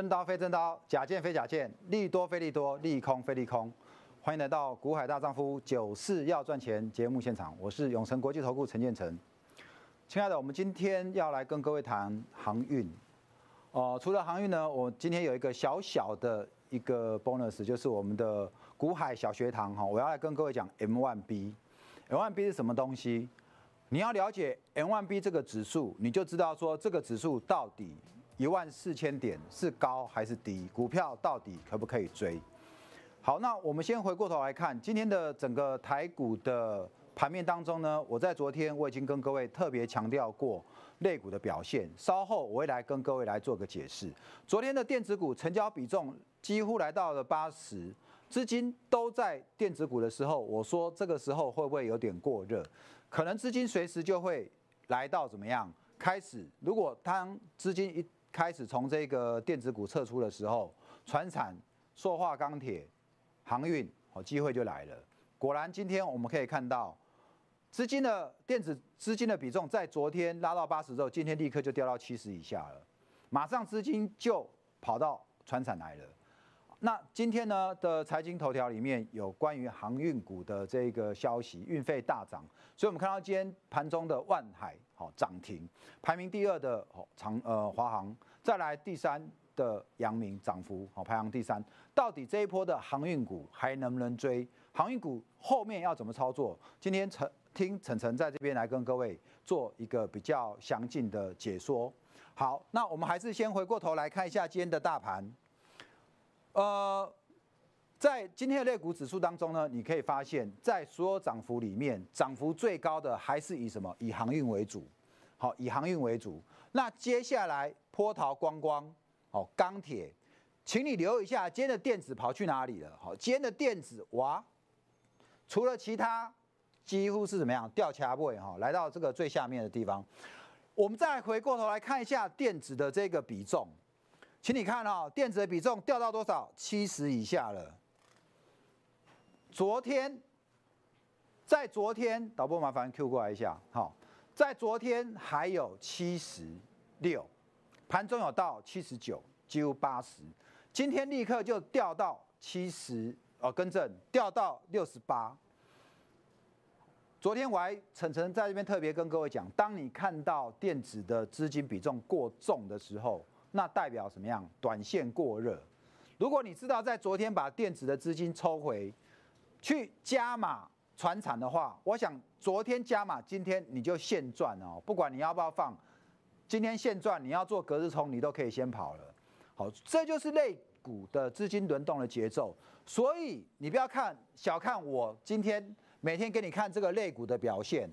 真刀非真刀，假剑非假剑，利多非利多，利空非利空。欢迎来到《股海大丈夫》九四要赚钱节目现场，我是永诚国际投顾陈建成。亲爱的，我们今天要来跟各位谈航运。哦，除了航运呢，我今天有一个小小的一个 bonus，就是我们的股海小学堂哈，我要来跟各位讲 M1B。M1B 是什么东西？你要了解 M1B 这个指数，你就知道说这个指数到底。一万四千点是高还是低？股票到底可不可以追？好，那我们先回过头来看今天的整个台股的盘面当中呢，我在昨天我已经跟各位特别强调过类股的表现，稍后我会来跟各位来做个解释。昨天的电子股成交比重几乎来到了八十，资金都在电子股的时候，我说这个时候会不会有点过热？可能资金随时就会来到怎么样？开始，如果当资金一开始从这个电子股撤出的时候，船产、塑化、钢铁、航运，哦，机会就来了。果然，今天我们可以看到，资金的电子资金的比重在昨天拉到八十之后，今天立刻就掉到七十以下了，马上资金就跑到船产来了。那今天呢的财经头条里面有关于航运股的这个消息，运费大涨，所以我们看到今天盘中的万海好涨停，排名第二的长呃华航，再来第三的阳明涨幅好排行第三，到底这一波的航运股还能不能追？航运股后面要怎么操作？今天陈听陈晨在这边来跟各位做一个比较详尽的解说。好，那我们还是先回过头来看一下今天的大盘。呃，在今天的类股指数当中呢，你可以发现，在所有涨幅里面，涨幅最高的还是以什么？以航运为主。好，以航运为主。那接下来，波涛光光，好，钢铁，请你留意一下，今天的电子跑去哪里了？好，今天的电子哇，除了其他，几乎是怎么样？掉卡位哈，来到这个最下面的地方。我们再回过头来看一下电子的这个比重。请你看哦，电子的比重掉到多少？七十以下了。昨天，在昨天，导播麻烦 Q 过来一下，好，在昨天还有七十六，盘中有到七十九，几乎八十，今天立刻就掉到七十，哦，更正，掉到六十八。昨天我还晨晨在这边特别跟各位讲，当你看到电子的资金比重过重的时候。那代表什么样？短线过热。如果你知道在昨天把电子的资金抽回去加码船产的话，我想昨天加码，今天你就现赚哦。不管你要不要放，今天现赚，你要做隔日冲，你都可以先跑了。好，这就是类股的资金轮动的节奏。所以你不要看小看我今天每天给你看这个类股的表现，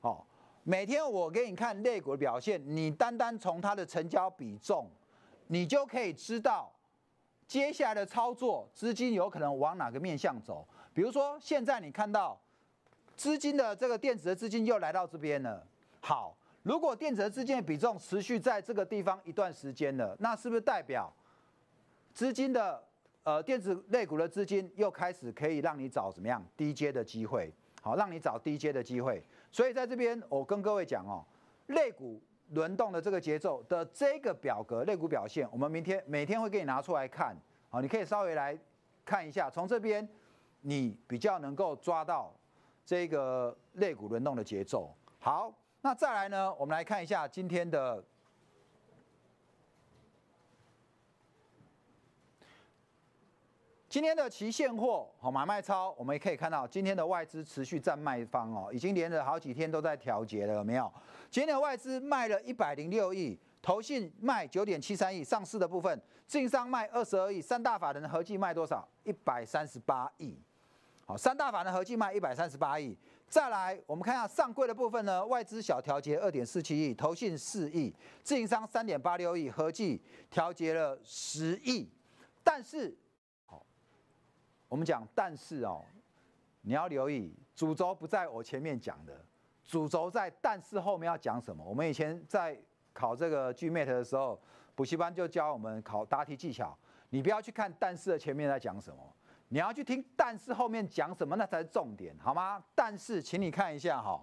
哦。每天我给你看类股的表现，你单单从它的成交比重，你就可以知道接下来的操作资金有可能往哪个面向走。比如说，现在你看到资金的这个电子的资金又来到这边了。好，如果电子的资金的比重持续在这个地方一段时间了，那是不是代表资金的呃电子类股的资金又开始可以让你找怎么样低阶的机会？好，让你找低阶的机会。所以在这边，我跟各位讲哦，肋骨轮动的这个节奏的这个表格，肋骨表现，我们明天每天会给你拿出来看。好，你可以稍微来看一下，从这边你比较能够抓到这个肋骨轮动的节奏。好，那再来呢，我们来看一下今天的。今天的期现货好买卖超，我们也可以看到今天的外资持续占卖方哦，已经连着好几天都在调节了，有没有？今天的外资卖了一百零六亿，投信卖九点七三亿，上市的部分净商卖二十二亿，三大法人合计卖多少？一百三十八亿。好，三大法人合计卖一百三十八亿。再来，我们看一下上柜的部分呢，外资小调节二点四七亿，投信四亿，自营商三点八六亿，合计调节了十亿，但是。我们讲，但是哦，你要留意，主轴不在我前面讲的，主轴在但是后面要讲什么。我们以前在考这个 GMAT 的时候，补习班就教我们考答题技巧，你不要去看但是的前面在讲什么，你要去听但是后面讲什么，那才是重点，好吗？但是，请你看一下哈，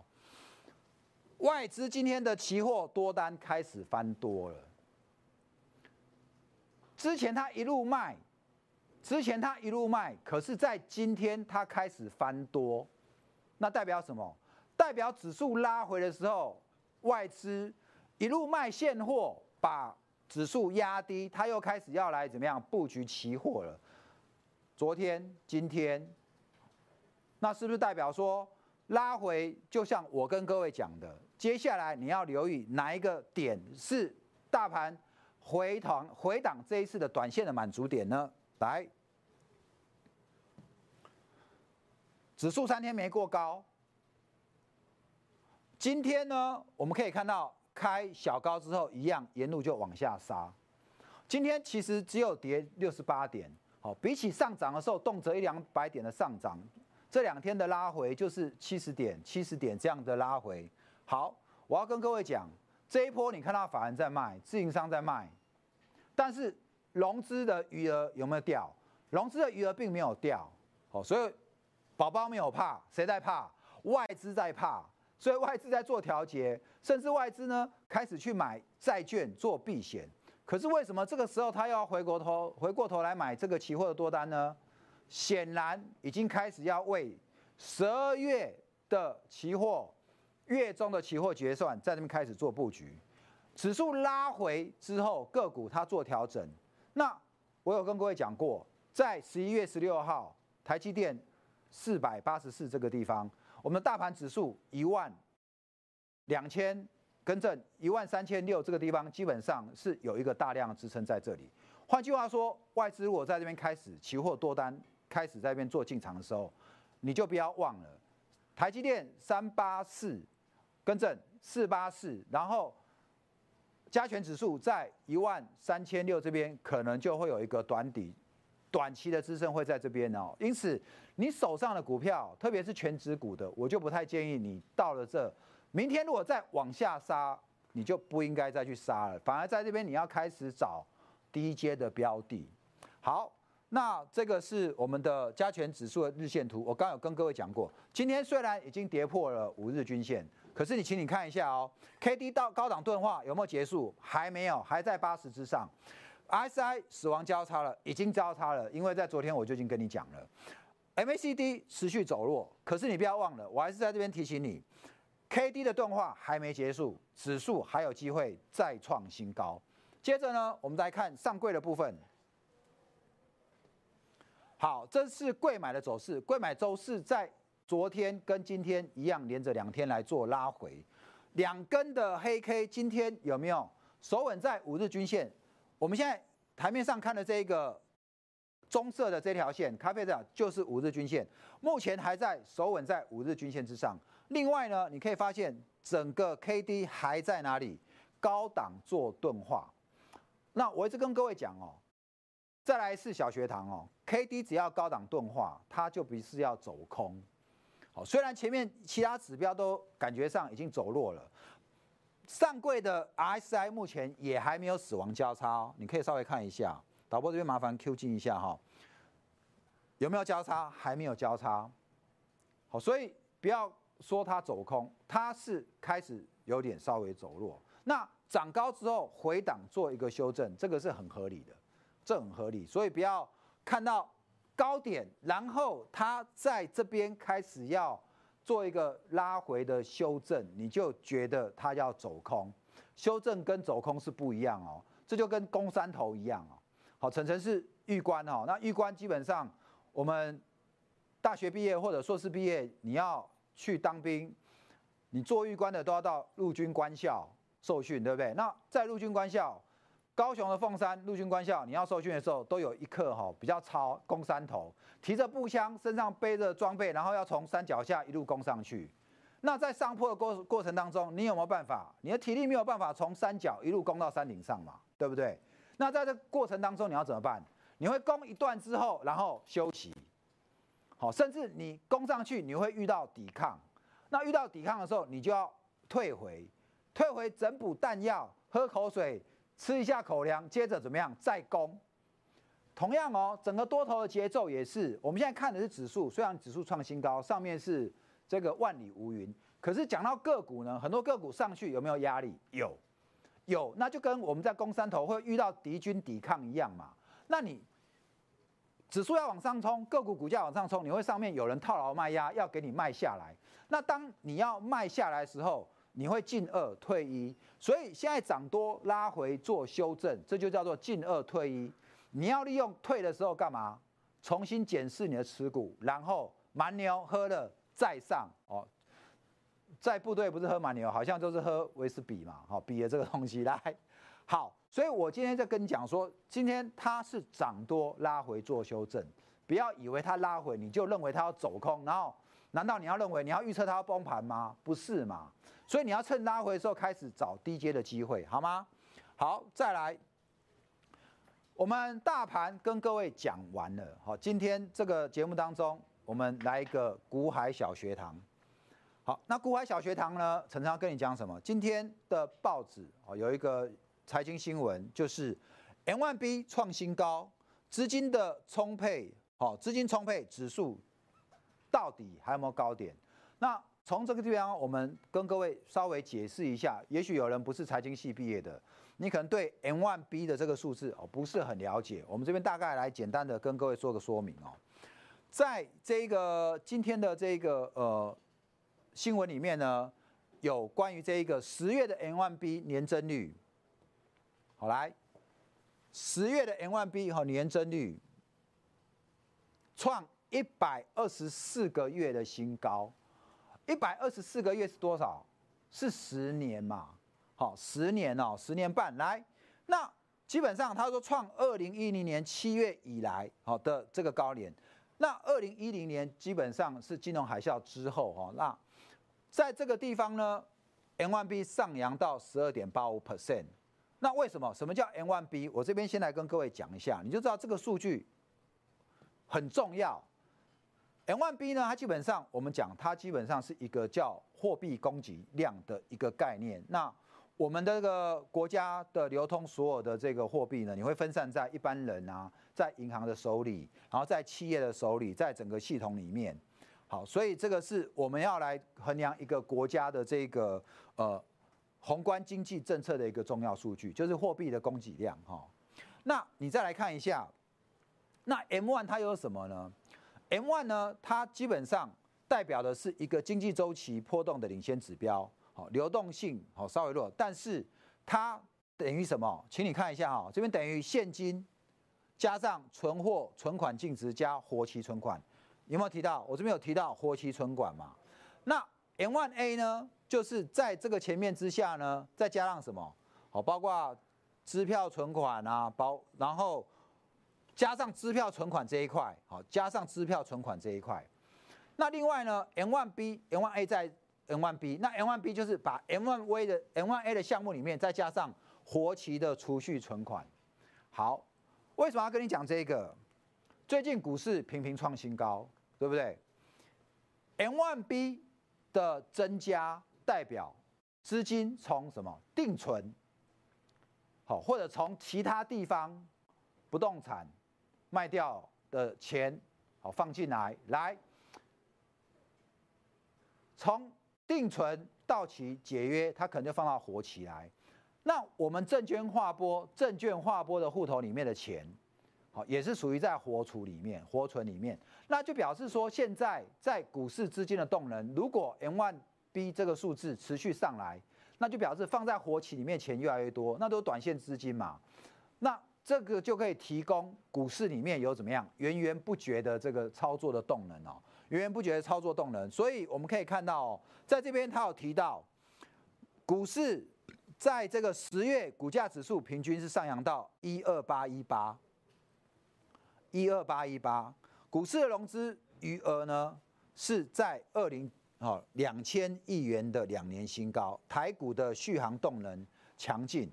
外资今天的期货多单开始翻多了。之前它一路卖，之前它一路卖，可是在今天它开始翻多，那代表什么？代表指数拉回的时候，外资一路卖现货，把指数压低，它又开始要来怎么样布局期货了？昨天、今天，那是不是代表说拉回？就像我跟各位讲的，接下来你要留意哪一个点是大盘回档回档这一次的短线的满足点呢？来，指数三天没过高，今天呢，我们可以看到开小高之后，一样沿路就往下杀。今天其实只有跌六十八点。好，比起上涨的时候，动辄一两百点的上涨，这两天的拉回就是七十点、七十点这样的拉回。好，我要跟各位讲，这一波你看到法人在卖，自营商在卖，但是融资的余额有没有掉？融资的余额并没有掉。好，所以宝宝没有怕，谁在怕？外资在怕，所以外资在做调节，甚至外资呢开始去买债券做避险。可是为什么这个时候他要回过头回过头来买这个期货的多单呢？显然已经开始要为十二月的期货月中的期货结算在那边开始做布局。指数拉回之后，个股它做调整。那我有跟各位讲过，在十一月十六号，台积电四百八十四这个地方，我们的大盘指数一万两千。更正一万三千六这个地方基本上是有一个大量支撑在这里。换句话说，外资如果在这边开始期货多单开始在这边做进场的时候，你就不要忘了，台积电三八四，更正四八四，然后加权指数在一万三千六这边可能就会有一个短底，短期的支撑会在这边哦。因此，你手上的股票，特别是全指股的，我就不太建议你到了这。明天如果再往下杀，你就不应该再去杀了，反而在这边你要开始找低阶的标的。好，那这个是我们的加权指数的日线图，我刚有跟各位讲过，今天虽然已经跌破了五日均线，可是你请你看一下哦，K D 到高档钝化有没有结束？还没有，还在八十之上。S I 死亡交叉了，已经交叉了，因为在昨天我就已经跟你讲了，M A C D 持续走弱，可是你不要忘了，我还是在这边提醒你。K D 的钝化还没结束，指数还有机会再创新高。接着呢，我们再看上柜的部分。好，这是贵买的走势。贵买周四在昨天跟今天一样，连着两天来做拉回，两根的黑 K，今天有没有守稳在五日均线？我们现在台面上看的这一个棕色的这条线，咖啡色就是五日均线，目前还在守稳在五日均线之上。另外呢，你可以发现整个 K D 还在哪里高档做钝化。那我一直跟各位讲哦，再来是小学堂哦，K D 只要高档钝化，它就不是要走空。好，虽然前面其他指标都感觉上已经走弱了，上柜的 R S I 目前也还没有死亡交叉哦，你可以稍微看一下，导播这边麻烦 Q 进一下哈，有没有交叉？还没有交叉。好，所以不要。说它走空，它是开始有点稍微走弱。那涨高之后回档做一个修正，这个是很合理的，这很合理。所以不要看到高点，然后它在这边开始要做一个拉回的修正，你就觉得它要走空。修正跟走空是不一样哦，这就跟攻山头一样哦。好，晨晨是玉官哦，那玉官基本上我们大学毕业或者硕士毕业，你要。去当兵，你做玉官的都要到陆军官校受训，对不对？那在陆军官校，高雄的凤山陆军官校，你要受训的时候，都有一课哈，比较超攻山头，提着步枪，身上背着装备，然后要从山脚下一路攻上去。那在上坡的过过程当中，你有没有办法？你的体力没有办法从山脚一路攻到山顶上嘛，对不对？那在这过程当中，你要怎么办？你会攻一段之后，然后休息。好，甚至你攻上去，你会遇到抵抗。那遇到抵抗的时候，你就要退回，退回整补弹药，喝口水，吃一下口粮，接着怎么样再攻。同样哦，整个多头的节奏也是。我们现在看的是指数，虽然指数创新高，上面是这个万里无云，可是讲到个股呢，很多个股上去有没有压力？有，有，那就跟我们在攻山头会遇到敌军抵抗一样嘛。那你指数要往上冲，个股股价往上冲，你会上面有人套牢卖压，要给你卖下来。那当你要卖下来的时候，你会进二退一。所以现在涨多拉回做修正，这就叫做进二退一。你要利用退的时候干嘛？重新检视你的持股，然后蛮牛喝了再上哦。在部队不是喝蛮牛，好像都是喝威士比嘛，好比的这个东西来好。所以我今天在跟你讲说，今天它是涨多拉回做修正，不要以为它拉回你就认为它要走空，然后难道你要认为你要预测它要崩盘吗？不是嘛？所以你要趁拉回的时候开始找低阶的机会，好吗？好，再来，我们大盘跟各位讲完了，好，今天这个节目当中，我们来一个股海小学堂。好，那股海小学堂呢，常常跟你讲什么？今天的报纸哦，有一个。财经新闻就是 M1B 创新高，资金的充沛，好，资金充沛，指数到底还有没有高点？那从这个地方，我们跟各位稍微解释一下。也许有人不是财经系毕业的，你可能对 M one B 的这个数字哦不是很了解。我们这边大概来简单的跟各位做个说明哦。在这个今天的这个呃新闻里面呢，有关于这一个十月的 M one B 年增率。好来，十月的 nyb 和年增率创一百二十四个月的新高，一百二十四个月是多少？是十年嘛？好，十年哦，十年半来，那基本上他说创二零一零年七月以来好的这个高点，那二零一零年基本上是金融海啸之后哈，那在这个地方呢，N one B 上扬到十二点八五 percent。那为什么？什么叫 N one B？我这边先来跟各位讲一下，你就知道这个数据很重要。M one B 呢，它基本上我们讲，它基本上是一个叫货币供给量的一个概念。那我们的这个国家的流通所有的这个货币呢，你会分散在一般人啊，在银行的手里，然后在企业的手里，在整个系统里面。好，所以这个是我们要来衡量一个国家的这个呃。宏观经济政策的一个重要数据就是货币的供给量哈，那你再来看一下，那 M one 它有什么呢？M one 呢，它基本上代表的是一个经济周期波动的领先指标，好，流动性好稍微弱，但是它等于什么？请你看一下哈，这边等于现金加上存货存款净值加活期存款，有没有提到？我这边有提到活期存款嘛？那 M one A 呢？就是在这个前面之下呢，再加上什么？好，包括支票存款啊，包然后加上支票存款这一块，好，加上支票存款这一块。那另外呢，N one B、N one A 在 N one B，那 N one B 就是把 N one V 的 N one A 的项目里面再加上活期的储蓄存款。好，为什么要跟你讲这个？最近股市频频创新高，对不对？N one B 的增加。代表资金从什么定存，好，或者从其他地方不动产卖掉的钱，好放进来，来从定存到期解约，它可能就放到活期来。那我们证券划拨、证券划拨的户头里面的钱，好，也是属于在活储里面、活存里面。那就表示说，现在在股市资金的动能，如果 M one B 这个数字持续上来，那就表示放在活期里面钱越来越多，那都是短线资金嘛。那这个就可以提供股市里面有怎么样源源不绝的这个操作的动能哦，源源不绝的操作动能。所以我们可以看到哦，在这边他有提到，股市在这个十月股价指数平均是上扬到一二八一八，一二八一八，股市的融资余额呢是在二零。哦，两千亿元的两年新高，台股的续航动能强劲。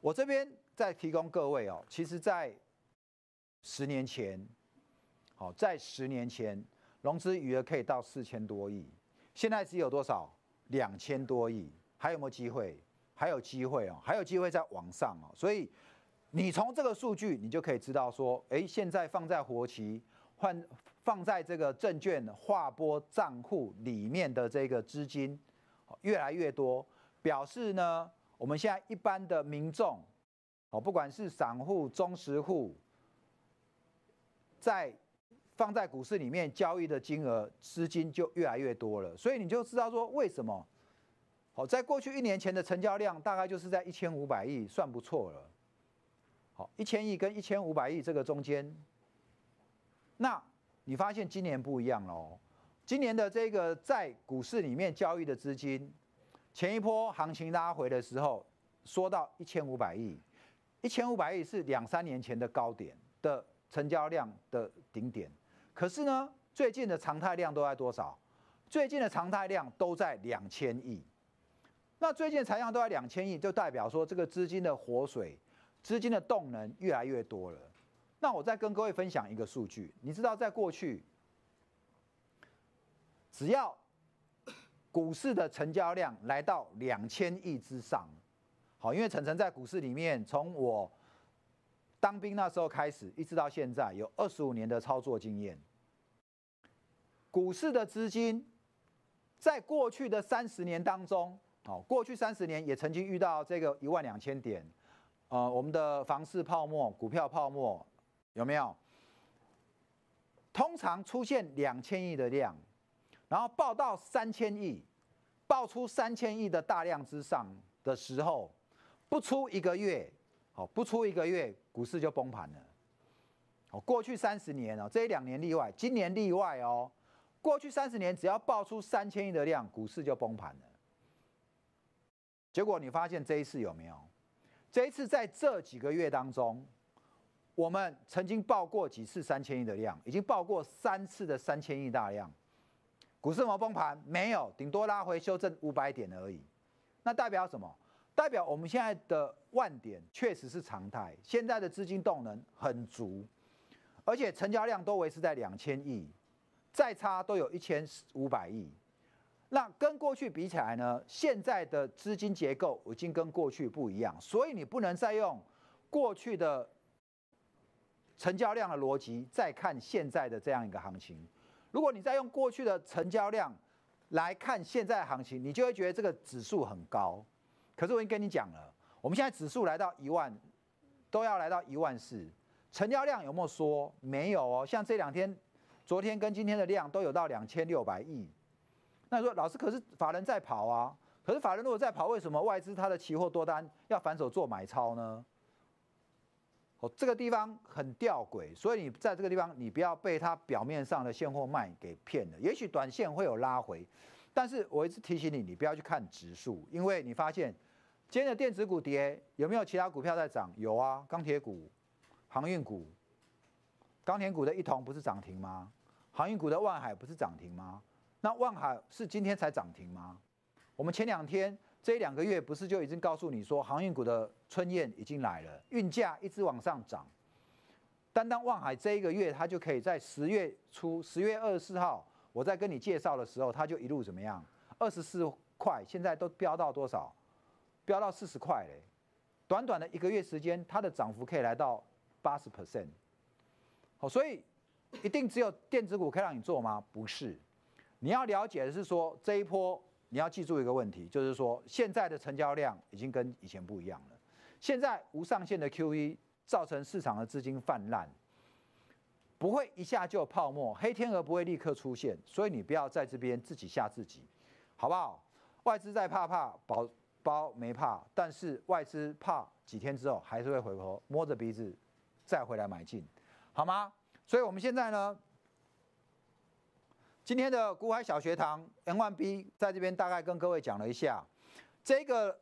我这边再提供各位哦，其实，在十年前，好，在十年前融资余额可以到四千多亿，现在只有多少？两千多亿，还有没有机会？还有机会哦，还有机会在往上哦。所以你从这个数据，你就可以知道说，哎，现在放在活期。换放在这个证券划拨账户里面的这个资金越来越多，表示呢，我们现在一般的民众，哦，不管是散户、中实户，在放在股市里面交易的金额资金就越来越多了，所以你就知道说为什么，好，在过去一年前的成交量大概就是在一千五百亿，算不错了。好，一千亿跟一千五百亿这个中间，那你发现今年不一样喽？今年的这个在股市里面交易的资金，前一波行情拉回的时候，说到一千五百亿，一千五百亿是两三年前的高点的成交量的顶点。可是呢，最近的常态量都在多少？最近的常态量都在两千亿。那最近的常量都在两千亿，就代表说这个资金的活水。资金的动能越来越多了。那我再跟各位分享一个数据，你知道，在过去，只要股市的成交量来到两千亿之上，好，因为晨晨在股市里面，从我当兵那时候开始，一直到现在，有二十五年的操作经验。股市的资金在过去的三十年当中，好，过去三十年也曾经遇到这个一万两千点。呃，我们的房市泡沫、股票泡沫有没有？通常出现两千亿的量，然后爆到三千亿，爆出三千亿的大量之上的时候，不出一个月，好，不出一个月，股市就崩盘了。好，过去三十年哦，这一两年例外，今年例外哦。过去三十年，只要爆出三千亿的量，股市就崩盘了。结果你发现这一次有没有？这一次在这几个月当中，我们曾经报过几次三千亿的量，已经报过三次的三千亿大量。股市有有崩盘？没有，顶多拉回修正五百点而已。那代表什么？代表我们现在的万点确实是常态，现在的资金动能很足，而且成交量都维持在两千亿，再差都有一千五百亿。那跟过去比起来呢？现在的资金结构已经跟过去不一样，所以你不能再用过去的成交量的逻辑再看现在的这样一个行情。如果你再用过去的成交量来看现在行情，你就会觉得这个指数很高。可是我已经跟你讲了，我们现在指数来到一万，都要来到一万四，成交量有没有说？没有哦。像这两天，昨天跟今天的量都有到两千六百亿。那说老师，可是法人在跑啊，可是法人如果在跑，为什么外资它的期货多单要反手做买超呢？哦，这个地方很吊诡，所以你在这个地方，你不要被它表面上的现货卖给骗了。也许短线会有拉回，但是我一直提醒你，你不要去看指数，因为你发现今天的电子股跌，有没有其他股票在涨？有啊，钢铁股、航运股，钢铁股的一同不是涨停吗？航运股的万海不是涨停吗？那万海是今天才涨停吗？我们前两天这两个月不是就已经告诉你说，航运股的春燕已经来了，运价一直往上涨。单单万海这一个月，它就可以在十月初，十月二十四号，我在跟你介绍的时候，它就一路怎么样？二十四块，现在都飙到多少？飙到四十块嘞！短短的一个月时间，它的涨幅可以来到八十 percent。好，所以一定只有电子股可以让你做吗？不是。你要了解的是说，这一波你要记住一个问题，就是说现在的成交量已经跟以前不一样了。现在无上限的 QE 造成市场的资金泛滥，不会一下就有泡沫，黑天鹅不会立刻出现，所以你不要在这边自己吓自己，好不好？外资在怕怕，保包没怕，但是外资怕几天之后还是会回头摸着鼻子再回来买进，好吗？所以我们现在呢？今天的古海小学堂 N one B 在这边大概跟各位讲了一下，这个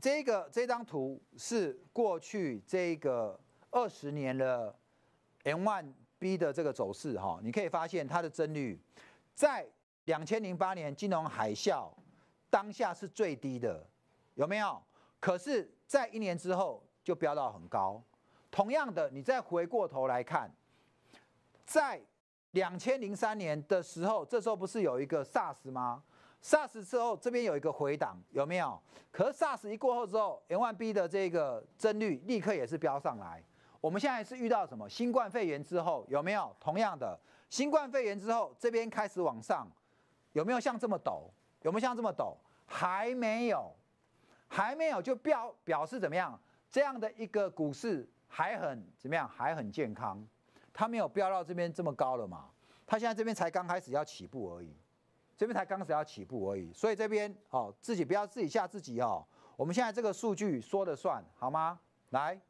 这个这张图是过去这个二十年的 N one B 的这个走势哈，你可以发现它的增率在两千零八年金融海啸当下是最低的，有没有？可是，在一年之后就飙到很高。同样的，你再回过头来看，在两千零三年的时候，这时候不是有一个 SARS 吗？SARS 之后这边有一个回档，有没有？可是 SARS 一过后之后，N 万 B 的这个增率立刻也是飙上来。我们现在是遇到什么？新冠肺炎之后有没有？同样的，新冠肺炎之后这边开始往上，有没有像这么陡？有没有像这么陡？还没有，还没有就表表示怎么样？这样的一个股市还很怎么样？还很健康，它没有飙到这边这么高了嘛？它现在这边才刚开始要起步而已，这边才刚开始要起步而已，所以这边哦，自己不要自己吓自己哦。我们现在这个数据说了算，好吗？来，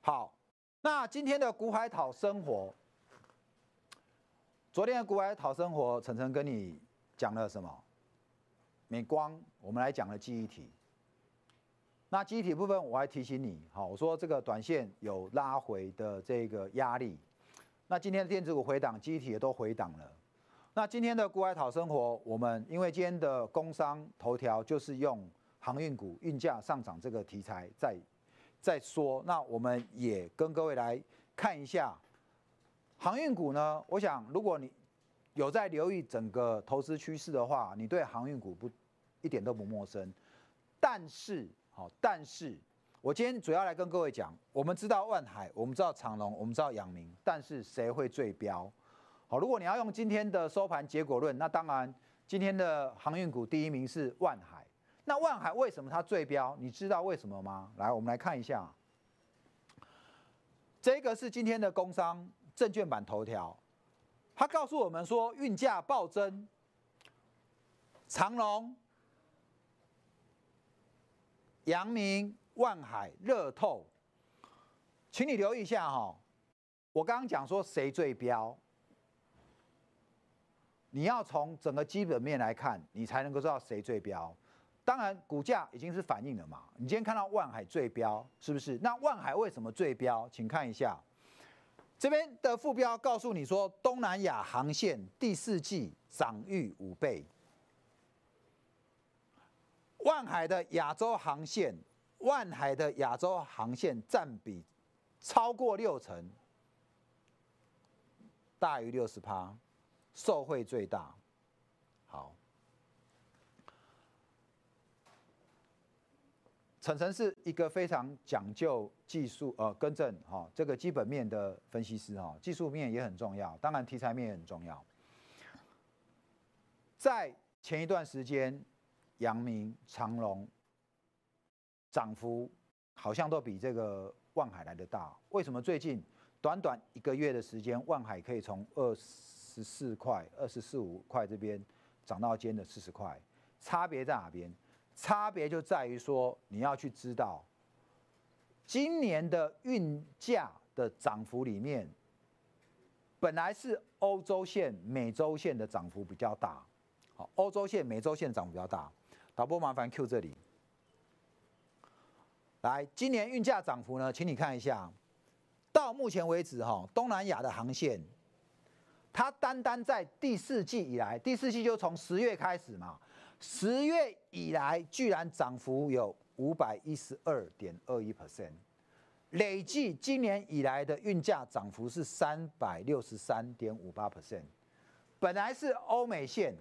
好，那今天的股海讨生活。昨天的股海讨生活，晨晨跟你讲了什么？美光，我们来讲了记忆体。那记忆体部分，我还提醒你，好，我说这个短线有拉回的这个压力。那今天的电子股回档，记忆体也都回档了。那今天的股海讨生活，我们因为今天的工商头条就是用航运股运价上涨这个题材在在说，那我们也跟各位来看一下。航运股呢？我想，如果你有在留意整个投资趋势的话，你对航运股不一点都不陌生。但是，好，但是我今天主要来跟各位讲，我们知道万海，我们知道长隆，我们知道阳明，但是谁会最标？好，如果你要用今天的收盘结果论，那当然今天的航运股第一名是万海。那万海为什么它最标？你知道为什么吗？来，我们来看一下，这个是今天的工商。证券版头条，他告诉我们说运价暴增，长隆、阳明、万海、热透，请你留意一下哈。我刚刚讲说谁最标，你要从整个基本面来看，你才能够知道谁最标。当然，股价已经是反映了嘛。你今天看到万海最标，是不是？那万海为什么最标？请看一下。这边的副标告诉你说，东南亚航线第四季涨逾五倍，万海的亚洲航线，万海的亚洲航线占比超过六成，大于六十趴，受惠最大。陈晨是一个非常讲究技术呃更正哈，这个基本面的分析师哈，技术面也很重要，当然题材面也很重要。在前一段时间，阳明、长隆涨幅好像都比这个万海来的大，为什么最近短短一个月的时间，万海可以从二十四块、二十四五块这边涨到今天的四十块？差别在哪边？差别就在于说，你要去知道，今年的运价的涨幅里面，本来是欧洲线、美洲线的涨幅比较大，好，欧洲线、美洲线涨幅比较大。导播麻烦 Q 这里，来，今年运价涨幅呢，请你看一下，到目前为止哈，东南亚的航线，它单单在第四季以来，第四季就从十月开始嘛。十月以来，居然涨幅有五百一十二点二一 percent，累计今年以来的运价涨幅是三百六十三点五八 percent。本来是欧美线，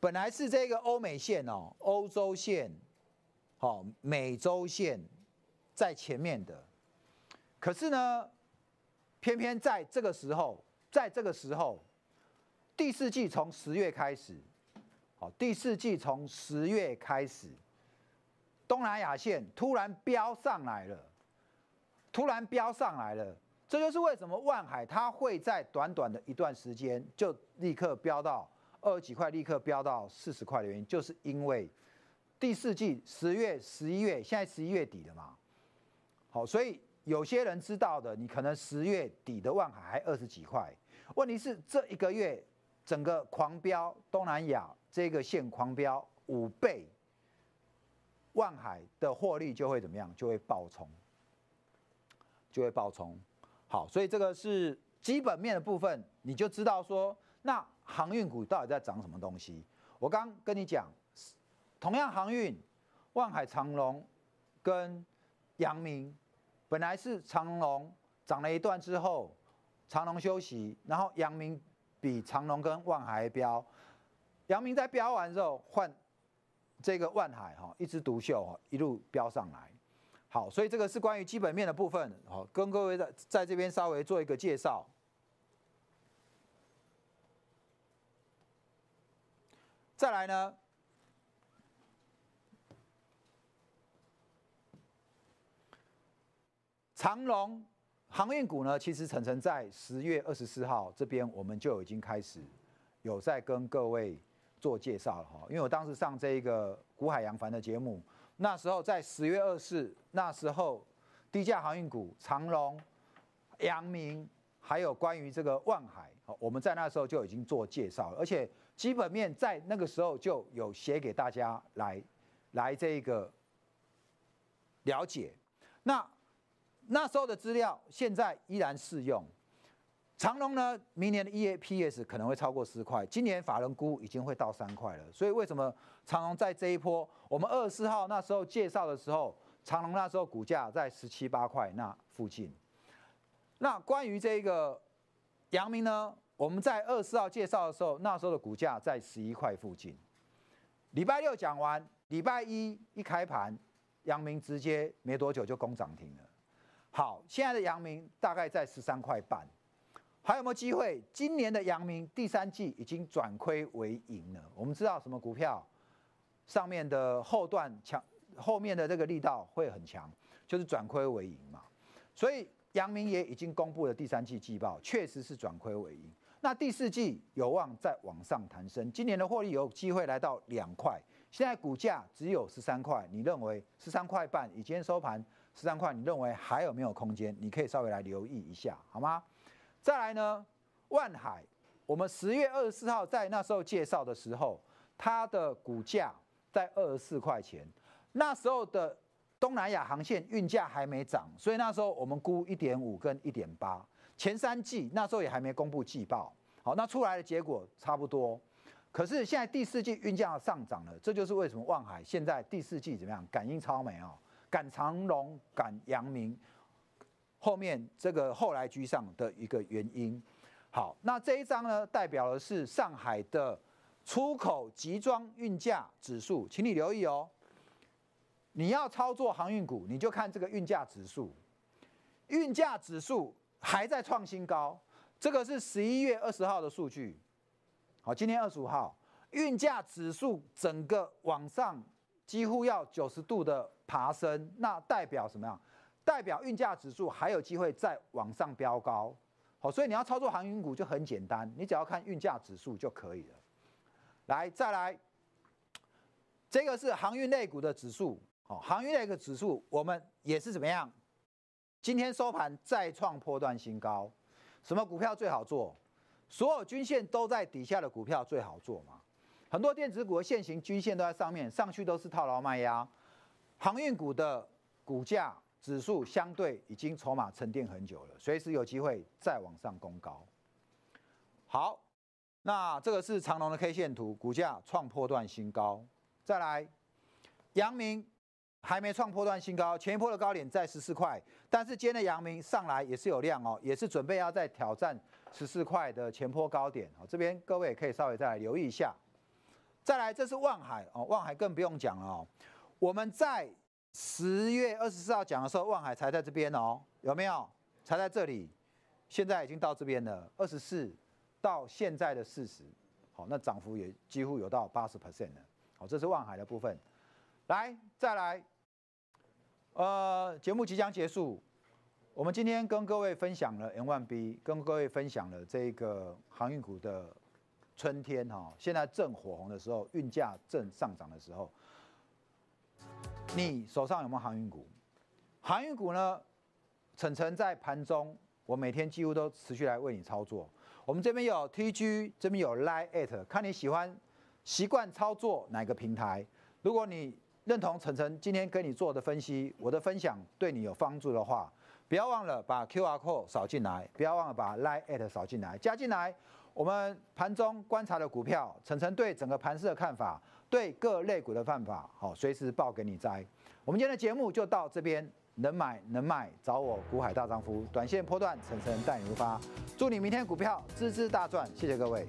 本来是这个欧美线哦，欧洲线，好，美洲线在前面的，可是呢，偏偏在这个时候，在这个时候，第四季从十月开始。第四季从十月开始，东南亚线突然飙上来了，突然飙上来了，这就是为什么万海它会在短短的一段时间就立刻飙到二十几块，立刻飙到四十块的原因，就是因为第四季十月、十一月，现在十一月底了嘛。好，所以有些人知道的，你可能十月底的万海还二十几块，问题是这一个月整个狂飙东南亚。这个线狂飙五倍，万海的获利就会怎么样？就会爆冲，就会爆冲。好，所以这个是基本面的部分，你就知道说，那航运股到底在涨什么东西？我刚跟你讲，同样航运，万海、长隆跟阳明，本来是长隆涨了一段之后，长隆休息，然后阳明比长隆跟万海飙。阳明在标完之后换这个万海哈，一枝独秀哈，一路飙上来。好，所以这个是关于基本面的部分，好，跟各位在在这边稍微做一个介绍。再来呢，长龙航运股呢，其实晨晨在十月二十四号这边，我们就已经开始有在跟各位做介绍了哈。因为我当时上这一个古海洋帆的节目，那时候在十月二四，那时候低价航运股长龙、阳明，还有关于这个万海，我们在那时候就已经做介绍了，而且基本面在那个时候就有写给大家来来这个了解。那那时候的资料现在依然适用。长隆呢，明年的 EAPS 可能会超过十块，今年法人估已经会到三块了。所以为什么长隆在这一波，我们二十四号那时候介绍的时候，长隆那时候股价在十七八块那附近。那关于这个阳明呢，我们在二十四号介绍的时候，那时候的股价在十一块附近。礼拜六讲完，礼拜一一开盘，阳明直接没多久就攻涨停了。好，现在的阳明大概在十三块半，还有没有机会？今年的阳明第三季已经转亏为盈了。我们知道什么股票上面的后段强，后面的这个力道会很强，就是转亏为盈嘛。所以阳明也已经公布了第三季季报，确实是转亏为盈。那第四季有望再往上弹升，今年的获利有机会来到两块。现在股价只有十三块，你认为十三块半？以今天收盘。十三块，你认为还有没有空间？你可以稍微来留意一下，好吗？再来呢，万海，我们十月二十四号在那时候介绍的时候，它的股价在二十四块钱，那时候的东南亚航线运价还没涨，所以那时候我们估一点五跟一点八，前三季那时候也还没公布季报，好，那出来的结果差不多。可是现在第四季运价上涨了，这就是为什么万海现在第四季怎么样？感应超美哦。赶长龙、赶阳明，后面这个后来居上的一个原因。好，那这一张呢，代表的是上海的出口集装运价指数，请你留意哦。你要操作航运股，你就看这个运价指数，运价指数还在创新高。这个是十一月二十号的数据。好，今天二十五号，运价指数整个往上。几乎要九十度的爬升，那代表什么样？代表运价指数还有机会再往上飙高。好，所以你要操作航运股就很简单，你只要看运价指数就可以了。来，再来，这个是航运类股的指数。好，航运类股指数我们也是怎么样？今天收盘再创破断新高。什么股票最好做？所有均线都在底下的股票最好做嘛？很多电子股的现行均线都在上面，上去都是套牢卖压。航运股的股价指数相对已经筹码沉淀很久了，随时有机会再往上攻高。好，那这个是长隆的 K 线图，股价创破段新高。再来，阳明还没创破段新高，前一波的高点在十四块，但是今天的阳明上来也是有量哦，也是准备要再挑战十四块的前坡高点哦。这边各位也可以稍微再来留意一下。再来，这是望海哦，望海更不用讲了哦。我们在十月二十四号讲的时候，望海才在这边哦，有没有？才在这里，现在已经到这边了，二十四到现在的四十，好，那涨幅也几乎有到八十 percent 了。好，这是望海的部分。来，再来，呃，节目即将结束，我们今天跟各位分享了 N1B，跟各位分享了这个航运股的。春天哈，现在正火红的时候，运价正上涨的时候，你手上有没有航运股？航运股呢？晨晨在盘中，我每天几乎都持续来为你操作。我们这边有 TG，这边有 Line，at，看你喜欢习惯操作哪个平台。如果你认同晨晨今天跟你做的分析，我的分享对你有帮助的话，不要忘了把 QR code 扫进来，不要忘了把 Line at 扫进来，加进来。我们盘中观察的股票，晨晨对整个盘势的看法，对各类股的犯法，好，随时报给你摘。我们今天的节目就到这边，能买能卖，找我股海大丈夫，短线波段，晨晨带你出发，祝你明天股票支支大赚，谢谢各位。